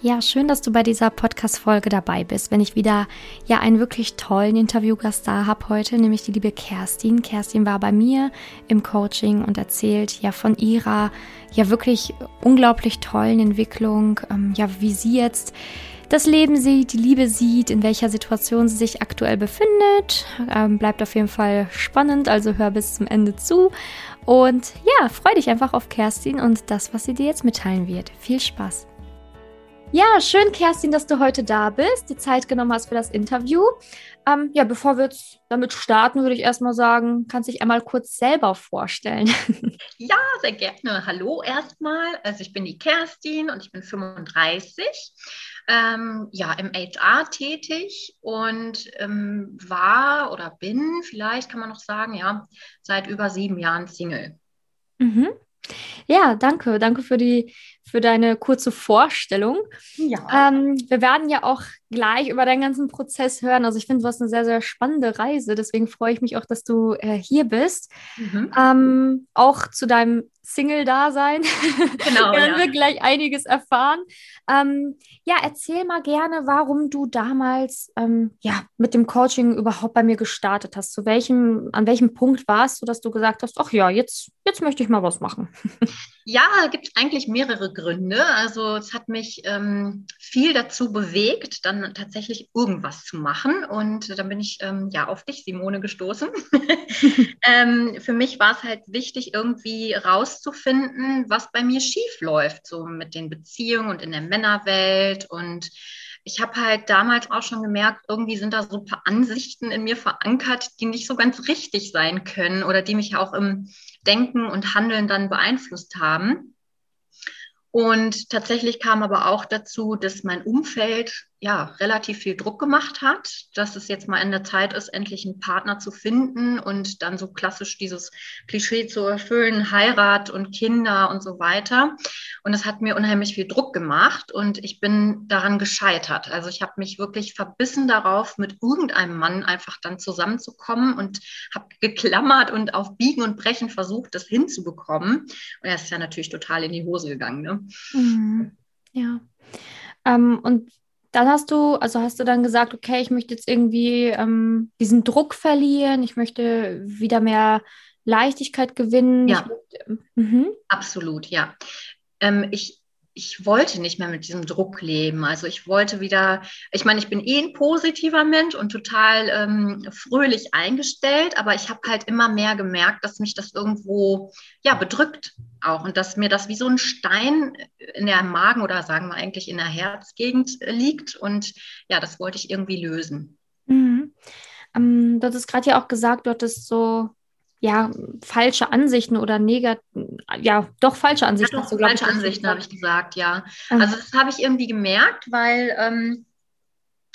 Ja, schön, dass du bei dieser Podcast-Folge dabei bist. Wenn ich wieder ja einen wirklich tollen Interviewgast da habe heute, nämlich die liebe Kerstin. Kerstin war bei mir im Coaching und erzählt ja von ihrer ja wirklich unglaublich tollen Entwicklung, ähm, ja, wie sie jetzt das Leben sieht, die Liebe sieht, in welcher Situation sie sich aktuell befindet. Ähm, bleibt auf jeden Fall spannend, also hör bis zum Ende zu. Und ja, freu dich einfach auf Kerstin und das, was sie dir jetzt mitteilen wird. Viel Spaß! Ja, schön, Kerstin, dass du heute da bist, die Zeit genommen hast für das Interview. Ähm, ja, bevor wir jetzt damit starten, würde ich erstmal sagen, kannst du dich einmal kurz selber vorstellen. Ja, sehr gerne. Hallo erstmal. Also ich bin die Kerstin und ich bin 35. Ähm, ja, im HR tätig und ähm, war oder bin, vielleicht kann man noch sagen, ja, seit über sieben Jahren Single. Mhm. Ja, danke. Danke für die für deine kurze Vorstellung. Ja. Ähm, wir werden ja auch gleich über deinen ganzen Prozess hören. Also ich finde, du hast eine sehr, sehr spannende Reise. Deswegen freue ich mich auch, dass du äh, hier bist. Mhm. Ähm, auch zu deinem Single-Dasein. Genau. werden ja. wir gleich einiges erfahren. Ähm, ja, erzähl mal gerne, warum du damals ähm, ja, mit dem Coaching überhaupt bei mir gestartet hast. Zu welchem, an welchem Punkt warst du, dass du gesagt hast, ach ja, jetzt, jetzt möchte ich mal was machen? Ja, gibt eigentlich mehrere Gründe. Also es hat mich ähm, viel dazu bewegt, dann tatsächlich irgendwas zu machen. Und dann bin ich ähm, ja auf dich, Simone, gestoßen. ähm, für mich war es halt wichtig, irgendwie rauszufinden, was bei mir schief läuft, so mit den Beziehungen und in der Männerwelt. Und ich habe halt damals auch schon gemerkt, irgendwie sind da so ein paar Ansichten in mir verankert, die nicht so ganz richtig sein können oder die mich auch im Denken und Handeln dann beeinflusst haben. Und tatsächlich kam aber auch dazu, dass mein Umfeld ja relativ viel Druck gemacht hat, dass es jetzt mal in der Zeit ist, endlich einen Partner zu finden und dann so klassisch dieses Klischee zu erfüllen, Heirat und Kinder und so weiter. Und es hat mir unheimlich viel Druck gemacht und ich bin daran gescheitert. Also ich habe mich wirklich verbissen darauf, mit irgendeinem Mann einfach dann zusammenzukommen und habe geklammert und auf Biegen und Brechen versucht, das hinzubekommen. Und er ist ja natürlich total in die Hose gegangen. Ne? Mhm. Ja. Ähm, und dann hast du, also hast du dann gesagt, okay, ich möchte jetzt irgendwie ähm, diesen Druck verlieren, ich möchte wieder mehr Leichtigkeit gewinnen. Ja, möchte, mhm. absolut, ja. Ähm, ich, ich wollte nicht mehr mit diesem Druck leben. Also ich wollte wieder, ich meine, ich bin eh ein positiver Mensch und total ähm, fröhlich eingestellt, aber ich habe halt immer mehr gemerkt, dass mich das irgendwo ja bedrückt auch und dass mir das wie so ein Stein in der Magen oder sagen wir eigentlich in der Herzgegend liegt und ja, das wollte ich irgendwie lösen. Mhm. Ähm, du hattest gerade ja auch gesagt, du hattest so ja, falsche Ansichten oder negativ, ja, doch falsche Ansichten. Ja, doch, du, falsche Ansichten habe ich gesagt, ja. Ah. Also das habe ich irgendwie gemerkt, weil ähm,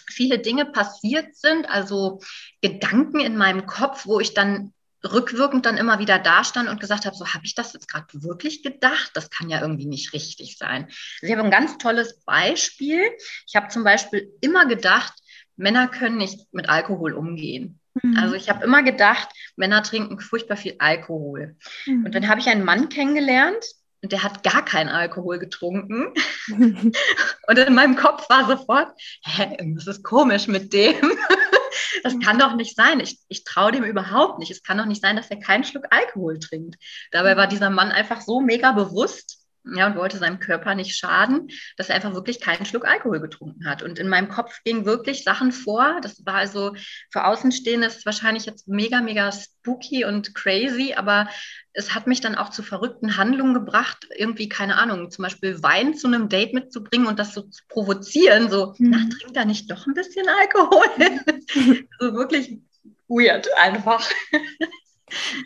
viele Dinge passiert sind, also Gedanken in meinem Kopf, wo ich dann rückwirkend dann immer wieder dastand und gesagt habe, so habe ich das jetzt gerade wirklich gedacht? Das kann ja irgendwie nicht richtig sein. Also ich habe ein ganz tolles Beispiel. Ich habe zum Beispiel immer gedacht, Männer können nicht mit Alkohol umgehen. Mhm. Also ich habe immer gedacht, Männer trinken furchtbar viel Alkohol. Mhm. Und dann habe ich einen Mann kennengelernt und der hat gar keinen Alkohol getrunken. und in meinem Kopf war sofort, hä, das ist komisch mit dem. das kann doch nicht sein. Ich, ich traue dem überhaupt nicht. Es kann doch nicht sein, dass er keinen Schluck Alkohol trinkt. Dabei war dieser Mann einfach so mega bewusst, ja, und wollte seinem Körper nicht schaden, dass er einfach wirklich keinen Schluck Alkohol getrunken hat. Und in meinem Kopf gingen wirklich Sachen vor. Das war also für Außenstehende ist wahrscheinlich jetzt mega, mega spooky und crazy, aber es hat mich dann auch zu verrückten Handlungen gebracht, irgendwie, keine Ahnung, zum Beispiel Wein zu einem Date mitzubringen und das so zu provozieren, so, mhm. na, trinkt da nicht doch ein bisschen Alkohol? So wirklich weird einfach.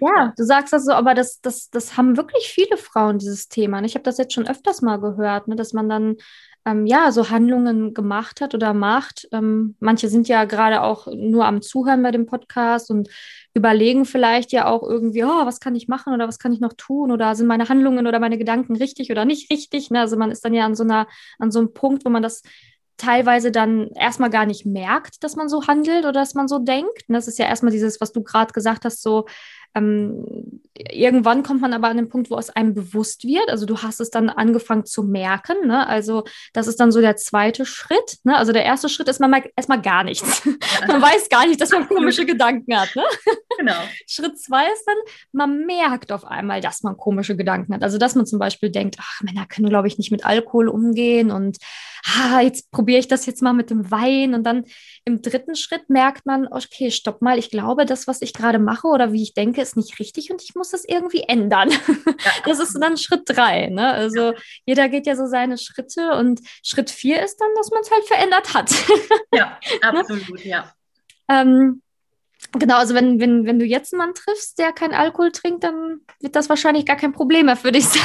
Ja, du sagst das so, aber das, das, das haben wirklich viele Frauen, dieses Thema. Ich habe das jetzt schon öfters mal gehört, ne, dass man dann ähm, ja so Handlungen gemacht hat oder macht. Ähm, manche sind ja gerade auch nur am Zuhören bei dem Podcast und überlegen vielleicht ja auch irgendwie, oh, was kann ich machen oder was kann ich noch tun oder sind meine Handlungen oder meine Gedanken richtig oder nicht richtig. Ne? Also man ist dann ja an so einer, an so einem Punkt, wo man das teilweise dann erstmal gar nicht merkt, dass man so handelt oder dass man so denkt. Und das ist ja erstmal dieses, was du gerade gesagt hast, so ähm, irgendwann kommt man aber an den Punkt, wo es einem bewusst wird. Also du hast es dann angefangen zu merken. Ne? Also das ist dann so der zweite Schritt. Ne? Also der erste Schritt ist man erstmal gar nichts. Man weiß gar nicht, dass man komische Gedanken hat. Ne? Genau. Schritt zwei ist dann, man merkt auf einmal, dass man komische Gedanken hat. Also dass man zum Beispiel denkt, ach, Männer können, glaube ich, nicht mit Alkohol umgehen und ah, jetzt probiere ich das jetzt mal mit dem Wein. Und dann im dritten Schritt merkt man, okay, stopp mal, ich glaube, das, was ich gerade mache oder wie ich denke, ist nicht richtig und ich muss das irgendwie ändern. Das ist dann Schritt drei. Ne? Also jeder geht ja so seine Schritte und Schritt vier ist dann, dass man es halt verändert hat. Ja, absolut, ja. Ähm, Genau, also wenn, wenn, wenn du jetzt einen Mann triffst, der keinen Alkohol trinkt, dann wird das wahrscheinlich gar kein Problem mehr für dich sein.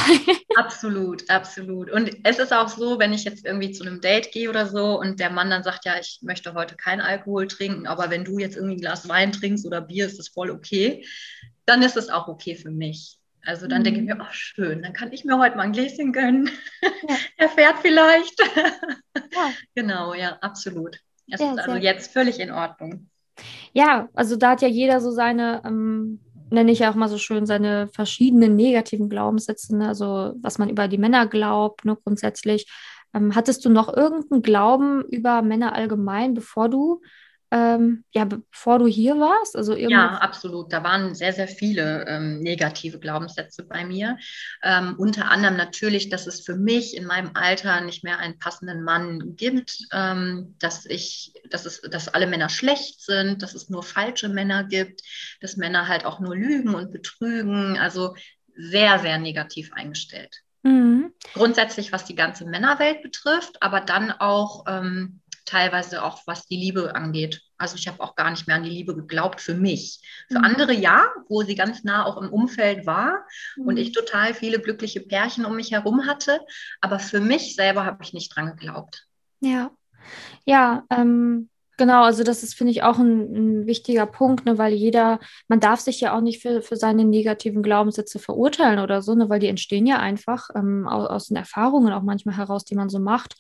Absolut, absolut. Und es ist auch so, wenn ich jetzt irgendwie zu einem Date gehe oder so und der Mann dann sagt, ja, ich möchte heute keinen Alkohol trinken, aber wenn du jetzt irgendwie ein Glas Wein trinkst oder Bier, ist das voll okay, dann ist es auch okay für mich. Also dann mhm. denke ich mir, ach schön, dann kann ich mir heute mal ein Gläschen gönnen. Ja. er fährt vielleicht. Ja. Genau, ja, absolut. Es ja, ist also jetzt völlig in Ordnung. Ja, also da hat ja jeder so seine, ähm, nenne ich ja auch mal so schön, seine verschiedenen negativen Glaubenssätze, ne? also was man über die Männer glaubt, ne, grundsätzlich. Ähm, hattest du noch irgendeinen Glauben über Männer allgemein, bevor du ähm, ja, bevor du hier warst? Also ja, absolut. Da waren sehr, sehr viele ähm, negative Glaubenssätze bei mir. Ähm, unter anderem natürlich, dass es für mich in meinem Alter nicht mehr einen passenden Mann gibt, ähm, dass ich, dass es, dass alle Männer schlecht sind, dass es nur falsche Männer gibt, dass Männer halt auch nur lügen und betrügen. Also sehr, sehr negativ eingestellt. Mhm. Grundsätzlich, was die ganze Männerwelt betrifft, aber dann auch ähm, teilweise auch was die Liebe angeht. Also ich habe auch gar nicht mehr an die Liebe geglaubt für mich. Für mhm. andere ja, wo sie ganz nah auch im Umfeld war mhm. und ich total viele glückliche Pärchen um mich herum hatte. Aber für mich selber habe ich nicht dran geglaubt. Ja, ja, ähm, Genau, also das ist, finde ich, auch ein, ein wichtiger Punkt, ne, weil jeder, man darf sich ja auch nicht für, für seine negativen Glaubenssätze verurteilen oder so, ne, weil die entstehen ja einfach ähm, aus, aus den Erfahrungen auch manchmal heraus, die man so macht.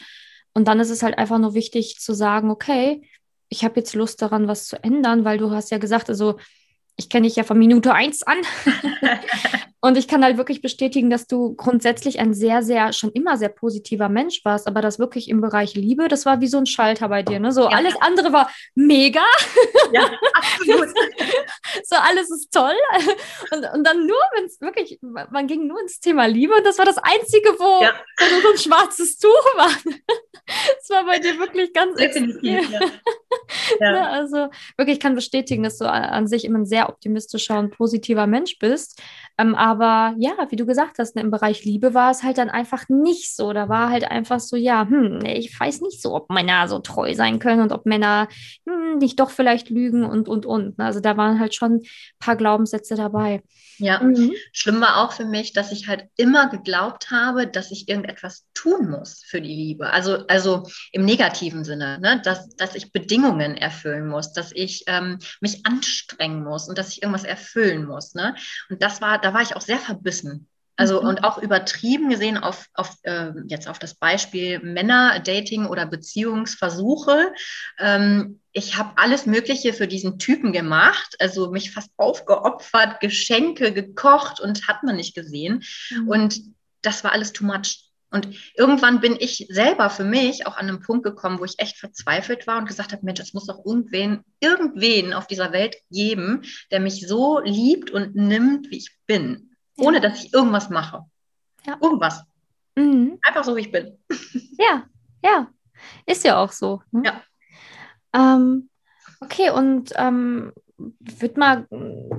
Und dann ist es halt einfach nur wichtig zu sagen, okay, ich habe jetzt Lust daran, was zu ändern, weil du hast ja gesagt, also ich kenne dich ja von Minute eins an. und ich kann halt wirklich bestätigen, dass du grundsätzlich ein sehr, sehr, schon immer sehr positiver Mensch warst, aber das wirklich im Bereich Liebe, das war wie so ein Schalter bei dir. Ne? So ja. alles andere war mega. Ja, absolut. so alles ist toll. Und, und dann nur, wenn es wirklich, man ging nur ins Thema Liebe und das war das Einzige, wo, ja. wo so ein schwarzes Tuch war. Das war bei dir wirklich ganz Definitiv, ja. ja. Ne, also wirklich kann bestätigen, dass du an sich immer ein sehr optimistischer und positiver Mensch bist. Ähm, aber ja, wie du gesagt hast, ne, im Bereich Liebe war es halt dann einfach nicht so. Da war halt einfach so, ja, hm, ich weiß nicht so, ob Männer so treu sein können und ob Männer hm, nicht doch vielleicht lügen und, und, und. Ne? Also da waren halt schon ein paar Glaubenssätze dabei. Ja, mhm. schlimm war auch für mich, dass ich halt immer geglaubt habe, dass ich irgendetwas tun muss für die Liebe. Also, also im negativen Sinne, ne? dass, dass ich Bedingungen erfüllen muss, dass ich ähm, mich anstrengen muss und dass ich irgendwas erfüllen muss. Ne? Und das war, da war ich auch sehr verbissen. Also mhm. und auch übertrieben gesehen auf, auf äh, jetzt auf das Beispiel Männer, Dating oder Beziehungsversuche. Ähm, ich habe alles Mögliche für diesen Typen gemacht, also mich fast aufgeopfert, Geschenke gekocht und hat man nicht gesehen. Mhm. Und das war alles too much. Und irgendwann bin ich selber für mich auch an einem Punkt gekommen, wo ich echt verzweifelt war und gesagt habe, Mensch, es muss doch irgendwen, irgendwen auf dieser Welt geben, der mich so liebt und nimmt, wie ich bin, ja. ohne dass ich irgendwas mache. Ja. Irgendwas. Mhm. Einfach so, wie ich bin. Ja, ja. Ist ja auch so. Ne? Ja. Ähm, okay, und ähm, würde mal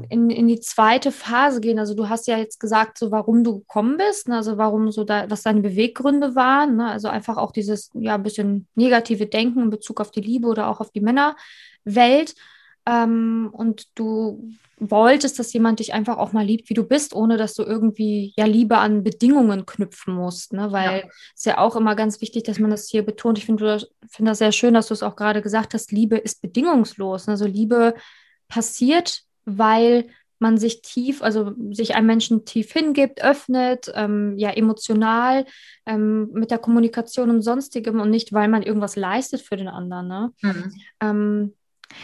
in, in die zweite Phase gehen. Also du hast ja jetzt gesagt, so warum du gekommen bist, ne? also warum so da, was deine Beweggründe waren. Ne? Also einfach auch dieses ja ein bisschen negative Denken in Bezug auf die Liebe oder auch auf die Männerwelt. Ähm, und du wolltest, dass jemand dich einfach auch mal liebt, wie du bist, ohne dass du irgendwie ja Liebe an Bedingungen knüpfen musst. Ne? Weil es ja. ist ja auch immer ganz wichtig, dass man das hier betont. Ich finde find das sehr schön, dass du es auch gerade gesagt hast, Liebe ist bedingungslos. Also Liebe passiert, weil man sich tief, also sich einem Menschen tief hingibt, öffnet, ähm, ja, emotional, ähm, mit der Kommunikation und sonstigem und nicht, weil man irgendwas leistet für den anderen. Ne? Mhm. Ähm,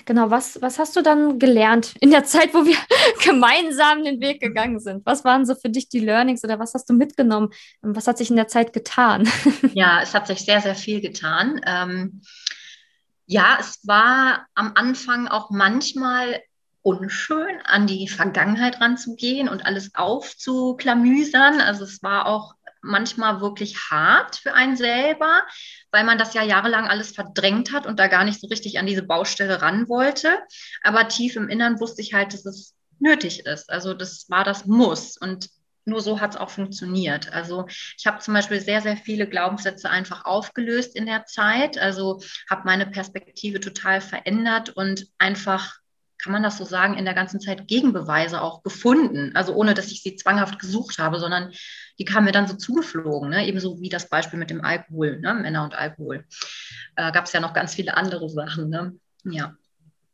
Genau, was, was hast du dann gelernt in der Zeit, wo wir gemeinsam den Weg gegangen sind? Was waren so für dich die Learnings oder was hast du mitgenommen? Was hat sich in der Zeit getan? Ja, es hat sich sehr, sehr viel getan. Ja, es war am Anfang auch manchmal unschön, an die Vergangenheit ranzugehen und alles aufzuklamüsern. Also es war auch manchmal wirklich hart für einen selber, weil man das ja jahrelang alles verdrängt hat und da gar nicht so richtig an diese Baustelle ran wollte. Aber tief im Innern wusste ich halt, dass es nötig ist. Also das war das Muss. Und nur so hat es auch funktioniert. Also ich habe zum Beispiel sehr, sehr viele Glaubenssätze einfach aufgelöst in der Zeit. Also habe meine Perspektive total verändert und einfach kann man das so sagen, in der ganzen Zeit Gegenbeweise auch gefunden. Also ohne, dass ich sie zwanghaft gesucht habe, sondern die kamen mir dann so zugeflogen. Ne? Ebenso wie das Beispiel mit dem Alkohol, ne? Männer und Alkohol. Äh, Gab es ja noch ganz viele andere Sachen. Ne? Ja.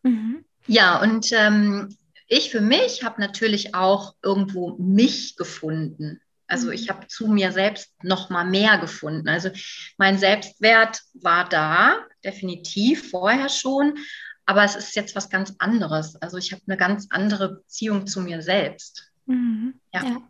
Mhm. Ja, und ähm, ich für mich habe natürlich auch irgendwo mich gefunden. Also ich mhm. habe zu mir selbst noch mal mehr gefunden. Also mein Selbstwert war da, definitiv vorher schon, aber es ist jetzt was ganz anderes. Also ich habe eine ganz andere Beziehung zu mir selbst. Mhm. Ja. Ja,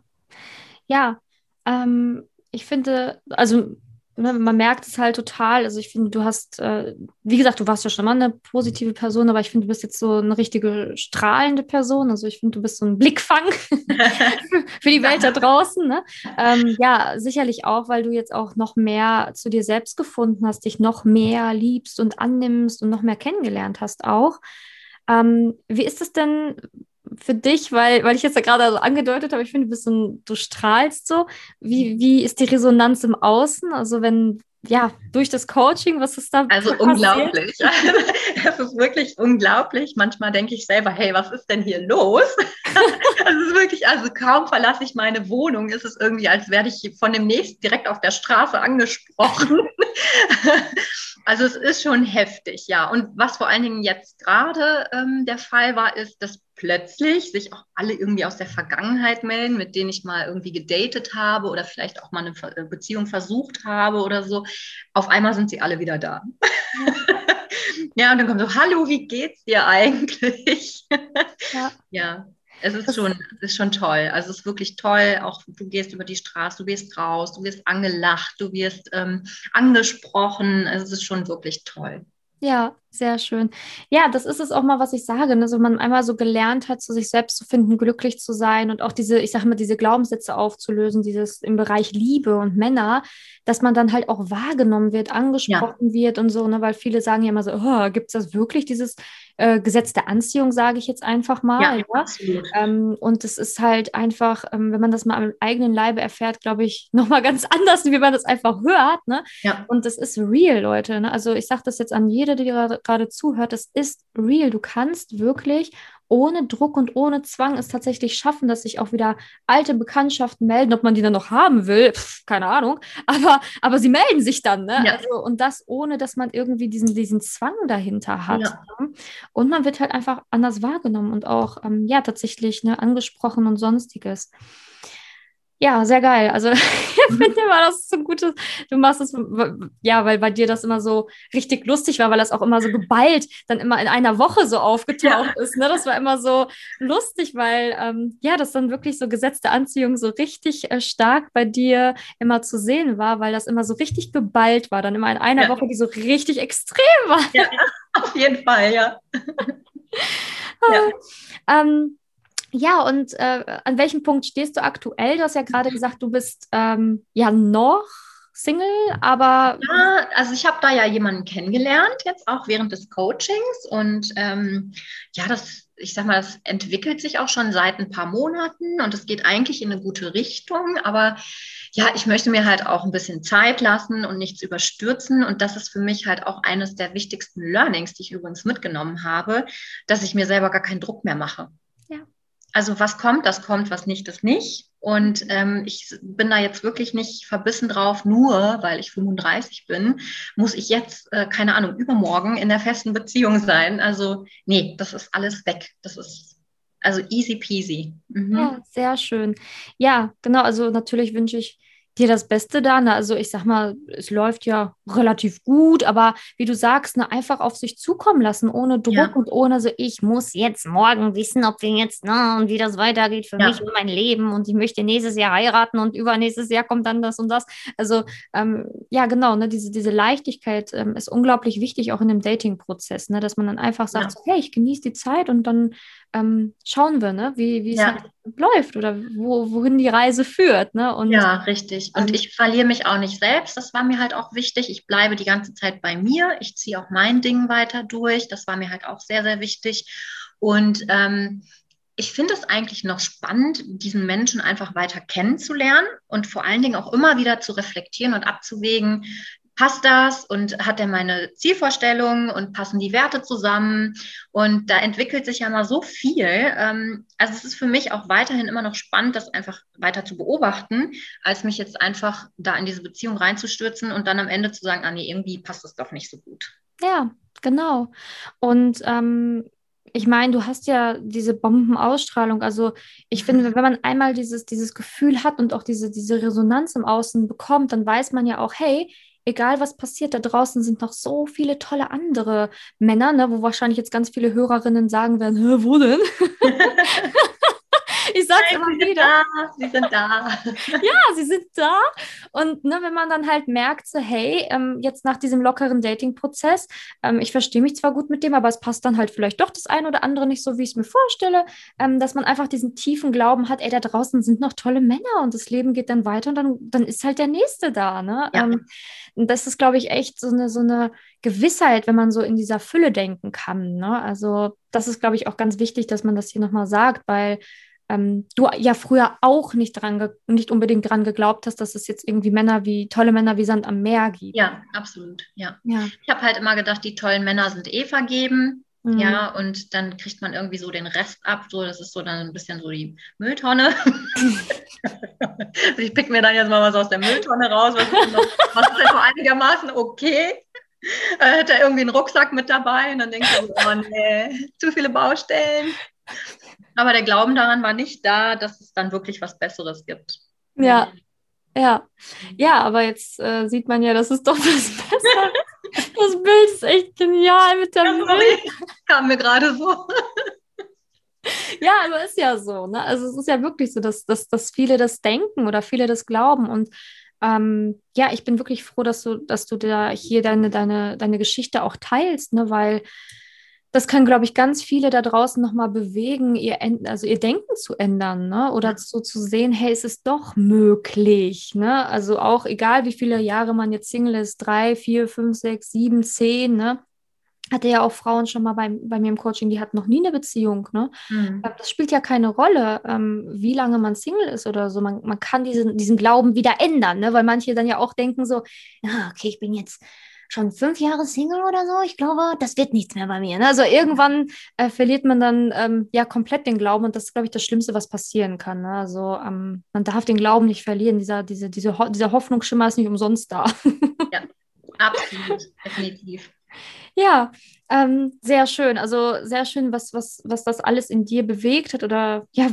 ja ähm, ich finde, also man merkt es halt total. Also ich finde, du hast, äh, wie gesagt, du warst ja schon mal eine positive Person, aber ich finde, du bist jetzt so eine richtige strahlende Person. Also ich finde, du bist so ein Blickfang für die Welt da draußen. Ne? Ähm, ja, sicherlich auch, weil du jetzt auch noch mehr zu dir selbst gefunden hast, dich noch mehr liebst und annimmst und noch mehr kennengelernt hast auch. Ähm, wie ist es denn für dich, weil, weil ich jetzt ja gerade so angedeutet habe, ich finde, du bist so du strahlst so. Wie, wie ist die Resonanz im Außen? Also wenn, ja, durch das Coaching, was ist da Also passiert? unglaublich. Es ist wirklich unglaublich. Manchmal denke ich selber, hey, was ist denn hier los? Es ist wirklich, also kaum verlasse ich meine Wohnung, ist es irgendwie, als werde ich von dem nächsten direkt auf der Straße angesprochen. Also es ist schon heftig, ja. Und was vor allen Dingen jetzt gerade ähm, der Fall war, ist, dass plötzlich sich auch alle irgendwie aus der Vergangenheit melden, mit denen ich mal irgendwie gedatet habe oder vielleicht auch mal eine äh, Beziehung versucht habe oder so. Auf einmal sind sie alle wieder da. Ja, ja und dann kommt so, hallo, wie geht's dir eigentlich? Ja. ja. Es ist schon, ist schon toll. Also es ist wirklich toll. Auch du gehst über die Straße, du gehst raus, du wirst angelacht, du wirst ähm, angesprochen. Also es ist schon wirklich toll. Ja, sehr schön. Ja, das ist es auch mal, was ich sage. Ne? So man einmal so gelernt hat, so sich selbst zu finden, glücklich zu sein und auch diese, ich sage mal, diese Glaubenssätze aufzulösen, dieses im Bereich Liebe und Männer, dass man dann halt auch wahrgenommen wird, angesprochen ja. wird und so, ne? weil viele sagen ja immer so, oh, gibt es das wirklich, dieses äh, Gesetz der Anziehung, sage ich jetzt einfach mal. Ja, ja? Ähm, und es ist halt einfach, ähm, wenn man das mal am eigenen Leibe erfährt, glaube ich, nochmal ganz anders, wie man das einfach hört. Ne? Ja. Und das ist real, Leute. Ne? Also ich sage das jetzt an jede, die gerade zuhört, das ist real. Du kannst wirklich ohne Druck und ohne Zwang es tatsächlich schaffen, dass sich auch wieder alte Bekanntschaften melden, ob man die dann noch haben will, pf, keine Ahnung, aber, aber sie melden sich dann, ne? Ja. Also, und das ohne, dass man irgendwie diesen, diesen Zwang dahinter hat. Ja. Ne? Und man wird halt einfach anders wahrgenommen und auch, ähm, ja, tatsächlich ne, angesprochen und sonstiges. Ja, sehr geil. Also ich mhm. finde immer, das ist so ein gutes, du machst es, ja, weil bei dir das immer so richtig lustig war, weil das auch immer so geballt dann immer in einer Woche so aufgetaucht ja. ist. Ne? Das war immer so lustig, weil ähm, ja, das dann wirklich so gesetzte Anziehung so richtig äh, stark bei dir immer zu sehen war, weil das immer so richtig geballt war, dann immer in einer ja. Woche, die so richtig extrem war. Ja, auf jeden Fall, ja. ja. ähm, ja, und äh, an welchem Punkt stehst du aktuell? Du hast ja gerade gesagt, du bist ähm, ja noch Single, aber. Ja, also ich habe da ja jemanden kennengelernt, jetzt auch während des Coachings. Und ähm, ja, das, ich sag mal, das entwickelt sich auch schon seit ein paar Monaten und es geht eigentlich in eine gute Richtung. Aber ja, ich möchte mir halt auch ein bisschen Zeit lassen und nichts überstürzen. Und das ist für mich halt auch eines der wichtigsten Learnings, die ich übrigens mitgenommen habe, dass ich mir selber gar keinen Druck mehr mache. Also was kommt, das kommt, was nicht, das nicht. Und ähm, ich bin da jetzt wirklich nicht verbissen drauf, nur weil ich 35 bin, muss ich jetzt, äh, keine Ahnung, übermorgen in der festen Beziehung sein. Also nee, das ist alles weg. Das ist also easy peasy. Mhm. Ja, sehr schön. Ja, genau. Also natürlich wünsche ich dir das Beste da? Ne? Also ich sag mal, es läuft ja relativ gut, aber wie du sagst, ne, einfach auf sich zukommen lassen, ohne Druck ja. und ohne so, ich muss jetzt morgen wissen, ob wir jetzt, ne, und wie das weitergeht für ja. mich und mein Leben und ich möchte nächstes Jahr heiraten und übernächstes Jahr kommt dann das und das. Also ähm, ja, genau, ne, diese, diese Leichtigkeit ähm, ist unglaublich wichtig, auch in dem Dating-Prozess, ne, dass man dann einfach sagt, ja. so, hey, ich genieße die Zeit und dann ähm, schauen wir, ne, wie, es halt läuft oder wo, wohin die Reise führt. Ne? Und, ja, richtig. Und ich verliere mich auch nicht selbst. Das war mir halt auch wichtig. Ich bleibe die ganze Zeit bei mir. Ich ziehe auch mein Ding weiter durch. Das war mir halt auch sehr, sehr wichtig. Und ähm, ich finde es eigentlich noch spannend, diesen Menschen einfach weiter kennenzulernen und vor allen Dingen auch immer wieder zu reflektieren und abzuwägen, passt das und hat er meine Zielvorstellungen und passen die Werte zusammen? Und da entwickelt sich ja mal so viel. Ähm, also es ist für mich auch weiterhin immer noch spannend, das einfach weiter zu beobachten, als mich jetzt einfach da in diese Beziehung reinzustürzen und dann am Ende zu sagen, ah nee, irgendwie passt das doch nicht so gut. Ja, genau. Und ähm, ich meine, du hast ja diese Bombenausstrahlung. Also ich finde, wenn man einmal dieses, dieses Gefühl hat und auch diese, diese Resonanz im Außen bekommt, dann weiß man ja auch, hey, egal was passiert, da draußen sind noch so viele tolle andere Männer, ne, wo wahrscheinlich jetzt ganz viele Hörerinnen sagen werden, wo denn? ich sag's Nein, immer sie wieder. sie sind da. ja, sie sind da. Und ne, wenn man dann halt merkt, so, hey, ähm, jetzt nach diesem lockeren Dating-Prozess, ähm, ich verstehe mich zwar gut mit dem, aber es passt dann halt vielleicht doch das eine oder andere nicht so, wie ich es mir vorstelle, ähm, dass man einfach diesen tiefen Glauben hat, ey, da draußen sind noch tolle Männer und das Leben geht dann weiter und dann, dann ist halt der Nächste da. Ne? Ja. Ähm, das ist, glaube ich, echt so eine, so eine Gewissheit, wenn man so in dieser Fülle denken kann. Ne? Also das ist, glaube ich, auch ganz wichtig, dass man das hier nochmal sagt, weil ähm, du ja früher auch nicht dran, nicht unbedingt dran geglaubt hast, dass es jetzt irgendwie Männer wie tolle Männer wie Sand am Meer gibt. Ja, absolut. Ja. ja. Ich habe halt immer gedacht, die tollen Männer sind eh vergeben. Mhm. Ja, und dann kriegt man irgendwie so den Rest ab. So, das ist so dann ein bisschen so die Mülltonne. also ich pick mir dann jetzt mal was aus der Mülltonne raus, was ist, noch, was ist denn so einigermaßen okay. Äh, hätte er irgendwie einen Rucksack mit dabei und dann denkt er, oh nee, zu viele Baustellen. Aber der Glauben daran war nicht da, dass es dann wirklich was Besseres gibt. Ja, ja. Ja, aber jetzt äh, sieht man ja, dass es doch was Besseres Das Bild ist echt genial mit der ja, Milch. Kam mir gerade so. Ja, aber ist ja so. Ne? Also es ist ja wirklich so, dass, dass, dass viele das denken oder viele das glauben. Und ähm, ja, ich bin wirklich froh, dass du, dass du da hier deine, deine, deine Geschichte auch teilst, ne? weil das kann, glaube ich, ganz viele da draußen nochmal bewegen, ihr, also ihr Denken zu ändern, ne? Oder ja. so zu sehen, hey, es ist doch möglich, ne? Also auch egal, wie viele Jahre man jetzt Single ist, drei, vier, fünf, sechs, sieben, zehn, ne? Hatte ja auch Frauen schon mal bei, bei mir im Coaching, die hatten noch nie eine Beziehung. Ne? Mhm. Ähm, das spielt ja keine Rolle, ähm, wie lange man Single ist oder so. Man, man kann diesen, diesen Glauben wieder ändern, ne? weil manche dann ja auch denken so, ja, okay, ich bin jetzt schon fünf Jahre Single oder so. Ich glaube, das wird nichts mehr bei mir. Ne? Also irgendwann äh, verliert man dann ähm, ja komplett den Glauben und das ist, glaube ich, das Schlimmste, was passieren kann. Ne? Also ähm, man darf den Glauben nicht verlieren. Dieser, diese, diese Ho dieser Hoffnungsschimmer ist nicht umsonst da. ja, absolut, definitiv. Ja, ähm, sehr schön. Also sehr schön, was, was, was das alles in dir bewegt hat oder ja,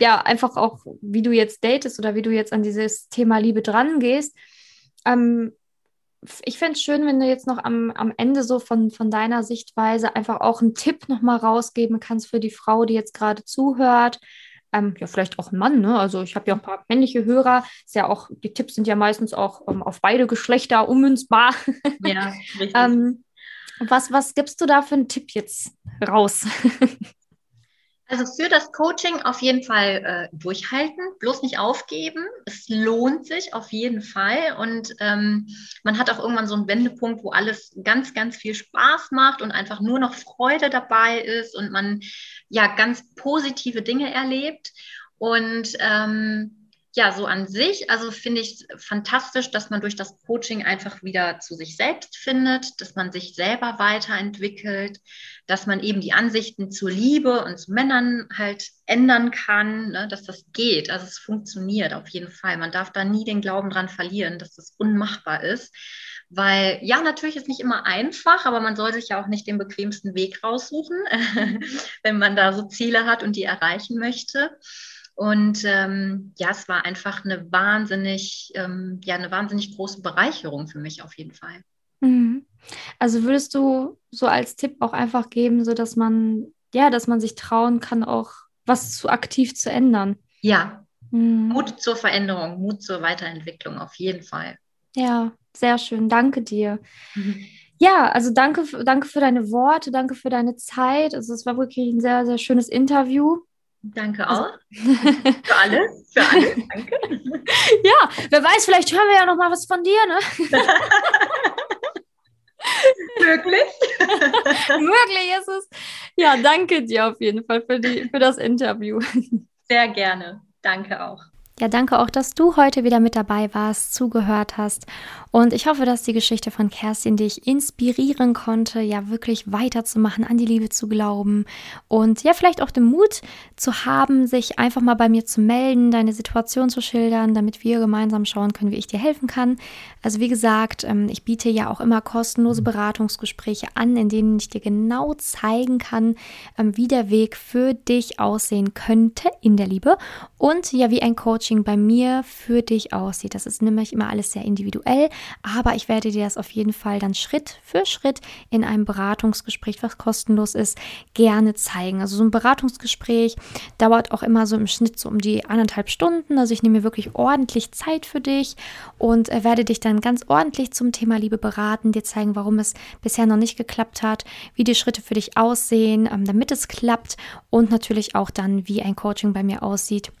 ja, einfach auch, wie du jetzt datest oder wie du jetzt an dieses Thema Liebe dran gehst. Ähm, ich fände es schön, wenn du jetzt noch am, am Ende so von, von deiner Sichtweise einfach auch einen Tipp nochmal rausgeben kannst für die Frau, die jetzt gerade zuhört. Ähm, ja, vielleicht auch ein Mann, ne? Also ich habe ja auch ein paar männliche Hörer. Ist ja auch, die Tipps sind ja meistens auch ähm, auf beide Geschlechter ummünzbar. Ja, richtig. ähm, was, was gibst du da für einen Tipp jetzt raus? Also für das Coaching auf jeden Fall äh, durchhalten, bloß nicht aufgeben. Es lohnt sich auf jeden Fall. Und ähm, man hat auch irgendwann so einen Wendepunkt, wo alles ganz, ganz viel Spaß macht und einfach nur noch Freude dabei ist und man ja ganz positive Dinge erlebt. Und ähm, ja, so an sich, also finde ich fantastisch, dass man durch das Coaching einfach wieder zu sich selbst findet, dass man sich selber weiterentwickelt, dass man eben die Ansichten zur Liebe und zu Männern halt ändern kann, ne, dass das geht. Also es funktioniert auf jeden Fall. Man darf da nie den Glauben dran verlieren, dass das unmachbar ist. Weil ja, natürlich ist nicht immer einfach, aber man soll sich ja auch nicht den bequemsten Weg raussuchen, wenn man da so Ziele hat und die erreichen möchte. Und ähm, ja, es war einfach eine wahnsinnig, ähm, ja, eine wahnsinnig große Bereicherung für mich auf jeden Fall. Mhm. Also würdest du so als Tipp auch einfach geben, so dass man, ja, dass man sich trauen kann, auch was zu aktiv zu ändern? Ja. Mhm. Mut zur Veränderung, Mut zur Weiterentwicklung, auf jeden Fall. Ja, sehr schön. Danke dir. Mhm. Ja, also danke, danke für deine Worte, danke für deine Zeit. Also es war wirklich ein sehr, sehr schönes Interview. Danke also auch. Für alles, für alles, danke. ja, wer weiß, vielleicht hören wir ja noch mal was von dir, ne? Möglich. Möglich ist es. Ja, danke dir auf jeden Fall für, die, für das Interview. Sehr gerne. Danke auch. Ja, danke auch, dass du heute wieder mit dabei warst, zugehört hast. Und ich hoffe, dass die Geschichte von Kerstin dich inspirieren konnte, ja wirklich weiterzumachen, an die Liebe zu glauben und ja vielleicht auch den Mut zu haben, sich einfach mal bei mir zu melden, deine Situation zu schildern, damit wir gemeinsam schauen können, wie ich dir helfen kann. Also wie gesagt, ähm, ich biete ja auch immer kostenlose Beratungsgespräche an, in denen ich dir genau zeigen kann, ähm, wie der Weg für dich aussehen könnte in der Liebe und ja, wie ein Coach Coaching bei mir für dich aussieht. Das ist nämlich immer alles sehr individuell, aber ich werde dir das auf jeden Fall dann Schritt für Schritt in einem Beratungsgespräch, was kostenlos ist, gerne zeigen. Also so ein Beratungsgespräch dauert auch immer so im Schnitt so um die anderthalb Stunden. Also ich nehme mir wirklich ordentlich Zeit für dich und äh, werde dich dann ganz ordentlich zum Thema Liebe beraten, dir zeigen, warum es bisher noch nicht geklappt hat, wie die Schritte für dich aussehen, ähm, damit es klappt und natürlich auch dann, wie ein Coaching bei mir aussieht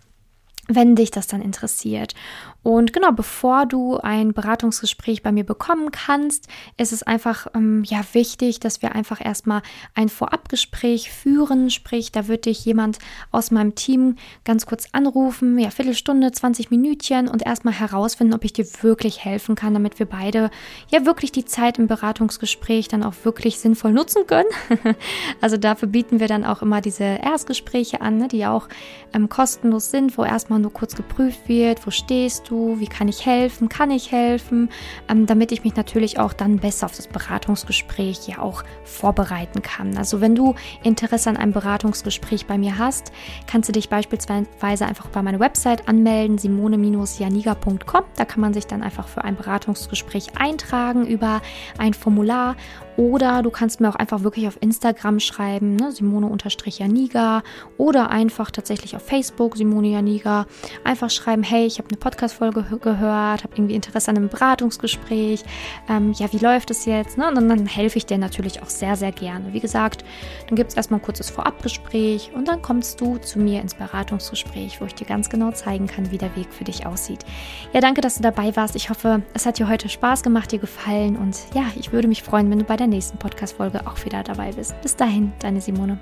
wenn dich das dann interessiert. Und genau, bevor du ein Beratungsgespräch bei mir bekommen kannst, ist es einfach ähm, ja wichtig, dass wir einfach erstmal ein Vorabgespräch führen. Sprich, da wird dich jemand aus meinem Team ganz kurz anrufen, ja, Viertelstunde, 20 Minütchen und erstmal herausfinden, ob ich dir wirklich helfen kann, damit wir beide ja wirklich die Zeit im Beratungsgespräch dann auch wirklich sinnvoll nutzen können. also dafür bieten wir dann auch immer diese Erstgespräche an, ne, die auch ähm, kostenlos sind, wo erstmal nur kurz geprüft wird, wo stehst du, wie kann ich helfen, kann ich helfen, ähm, damit ich mich natürlich auch dann besser auf das Beratungsgespräch ja auch vorbereiten kann. Also wenn du Interesse an einem Beratungsgespräch bei mir hast, kannst du dich beispielsweise einfach bei meiner Website anmelden, simone-janiga.com. Da kann man sich dann einfach für ein Beratungsgespräch eintragen über ein Formular oder du kannst mir auch einfach wirklich auf Instagram schreiben, ne, Simone-Janiga oder einfach tatsächlich auf Facebook, Simone Janiga. Einfach schreiben, hey, ich habe eine Podcast-Folge gehört, habe irgendwie Interesse an einem Beratungsgespräch. Ähm, ja, wie läuft es jetzt? Ne? Und dann, dann helfe ich dir natürlich auch sehr, sehr gerne. Wie gesagt, dann gibt es erstmal ein kurzes Vorabgespräch und dann kommst du zu mir ins Beratungsgespräch, wo ich dir ganz genau zeigen kann, wie der Weg für dich aussieht. Ja, danke, dass du dabei warst. Ich hoffe, es hat dir heute Spaß gemacht, dir gefallen und ja, ich würde mich freuen, wenn du bei der nächsten Podcast-Folge auch wieder dabei bist. Bis dahin, deine Simone.